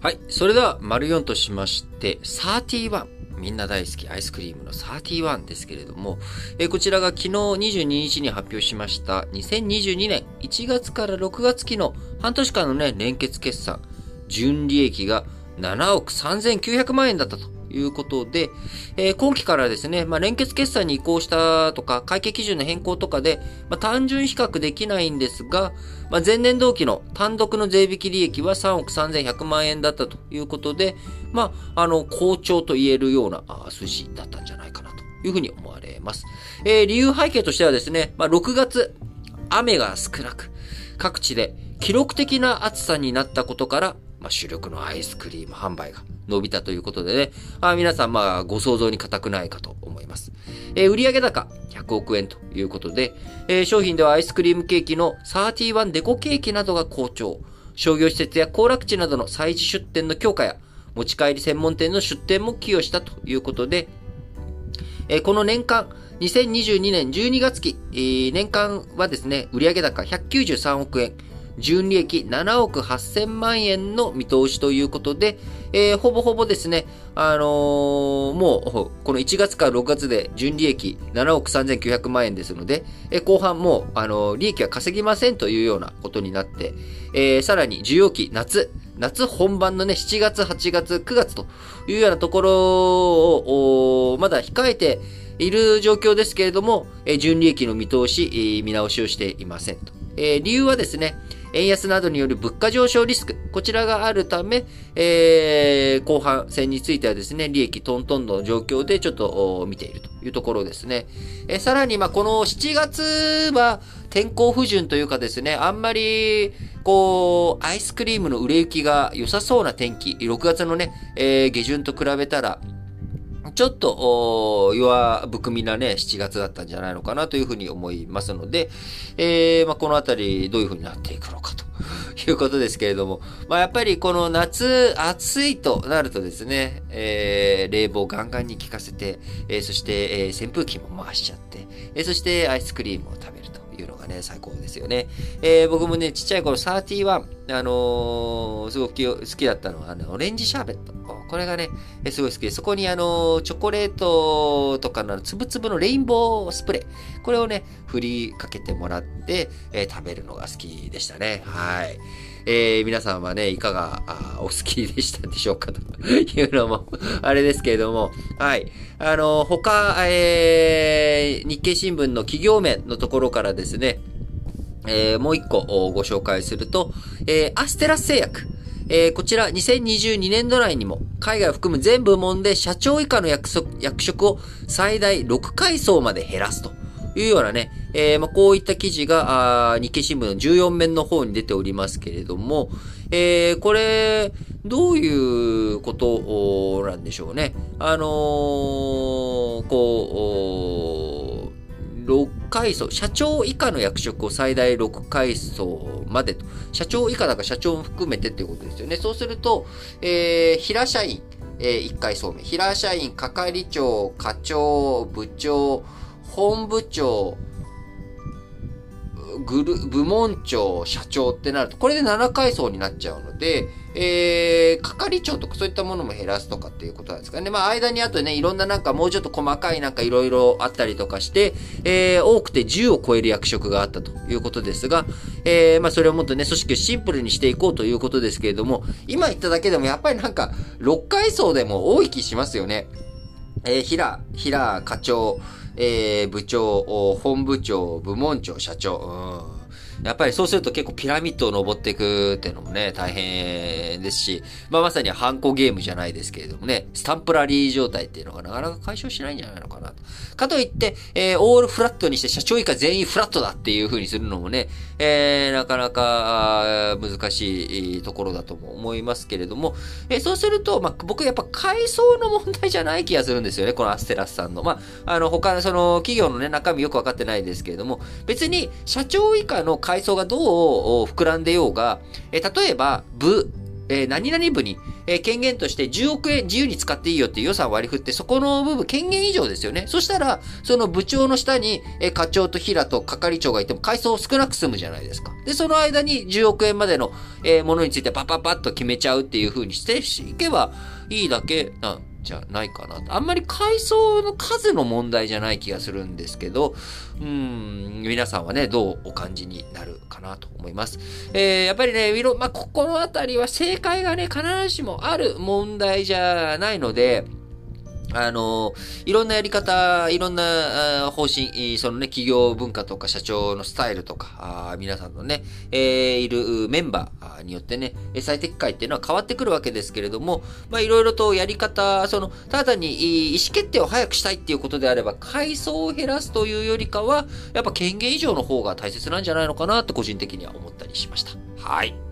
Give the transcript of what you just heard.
はい。それでは、丸4としまして、31。みんな大好きアイスクリームの31ですけれども、えーこちらが昨日22日に発表しました2022年1月から6月期の半年間のね、連結決算、純利益が7億3900万円だったということで、えー今期からですね、まあ、連結決算に移行したとか、会計基準の変更とかで、まあ、単純比較できないんですが、まあ、前年同期の単独の税引き利益は3億3100万円だったということで、まあ、あの、好調と言えるような数字だったんじゃないかなというふうに思われます。えー理由背景としてはですね、まあ、6月、雨が少なく、各地で記録的な暑さになったことから、まあ、主力のアイスクリーム販売が伸びたということでね、あ皆さん、まあ、ご想像に難くないかと思います。えー売上高100億円ということで、えー商品ではアイスクリームケーキの31デコケーキなどが好調。商業施設や行楽地などの催事出店の強化や、持ち帰り専門店の出店も寄与したということで、えーこの年間、2022年12月期、えー年間はですね、売上高193億円、純利益7億8000万円の見通しということで、えーほぼほぼですね、あのーもう、この1月から6月で純利益7億3900万円ですので、えー後半もう、あの利益は稼ぎませんというようなことになって、えさらに需要期夏、夏本番のね、7月、8月、9月というようなところを、まだ控えている状況ですけれども、え純利益の見通し、見直しをしていませんと。え理由はですね、円安などによる物価上昇リスク、こちらがあるため、えー後半戦についてはですね、利益トントンの状況でちょっと見ているというところですね。えーさらに、まあ、この7月は天候不順というかですね、あんまり、こう、アイスクリームの売れ行きが良さそうな天気、6月のね、えー下旬と比べたら、ちょっと、弱含みなね、7月だったんじゃないのかなというふうに思いますので、えーまあ、このあたりどういうふうになっていくのかということですけれども、まあ、やっぱりこの夏暑いとなるとですね、えー冷房ガンガンに効かせて、えーそして、えー扇風機も回しちゃって、えーそしてアイスクリームを食べるというのがね、最高ですよね。えー僕もね、ちっちゃい頃31、あのーすごく好きだったのは、あの、オレンジシャーベット。これがね、えすごい好きで、そこにあのチョコレートとかのつぶつぶのレインボースプレー。これをね、振りかけてもらって、えー食べるのが好きでしたね。はい。えー皆さんはね、いかがあお好きでしたでしょうか？と いうのも、あれですけれども、はい。あのー他、えー日経新聞の企業面のところからですね、えーもう一個ご紹介すると、えーアステラス製薬。えーこちら2022年度内にも海外を含む全部門で社長以下の役職役職を最大6階層まで減らすというようなね、えーまあ、こういった記事があ日経新聞の14面の方に出ておりますけれども、えーこれ、どういうことなんでしょうね。あのーこう、階層、社長以下の役職を最大6階層までと。社長以下だから社長も含めてっていうことですよね。そうすると、えー平社員、え1階層目。平社員、係長、課長、部長、本部長、グル、部門長、社長ってなると、これで7階層になっちゃうので、えー、係長とかそういったものも減らすとかっていうことなんですかね。まあ、間にあとね、いろんななんかもうちょっと細かいなんかいろいろあったりとかして、えー、多くて10を超える役職があったということですが、えー、まあ、それをもっとね、組織をシンプルにしていこうということですけれども、今言っただけでもやっぱりなんか、6階層でも多い気しますよね。えー、平、平課長、えー部長、本部長、部門長、社長。うんやっぱりそうすると結構ピラミッドを登っていくっていうのもね、大変ですし、まあまさにハンコゲームじゃないですけれどもね、スタンプラリー状態っていうのがなかなか解消しないんじゃないのかなと。かといって、えーオールフラットにして社長以下全員フラットだっていう風にするのもね、えーなかなか難しいところだとも思いますけれども、えーそうすると、まあ僕やっぱ階層の問題じゃない気がするんですよね、このアステラスさんの。まあ、あの他のその企業のね、中身よくわかってないですけれども、別に社長以下の階層がどう膨らんでようが、えー例えば、部、えー、何々部に、えー、権限として10億円自由に使っていいよっていう予算割り振って、そこの部分権限以上ですよね。そしたら、その部長の下に、えー、課長と平と係長がいても階層を少なく済むじゃないですか。で、その間に10億円までの、えー、ものについてパパパッと決めちゃうっていう風にしていけばいいだけなじゃないかな。あんまり階層の数の問題じゃない気がするんですけど、うん、皆さんはね、どうお感じになるかなと思います。えー、やっぱりね、いろ、まあ、ここのあたりは正解がね、必ずしもある問題じゃないので、あの、いろんなやり方、いろんな方針、そのね、企業文化とか社長のスタイルとか、皆さんのね、えー、いるメンバーによってね、最適解っていうのは変わってくるわけですけれども、まあ、いろいろとやり方、その、ただに意思決定を早くしたいっていうことであれば、階層を減らすというよりかは、やっぱ権限以上の方が大切なんじゃないのかなって個人的には思ったりしました。はい。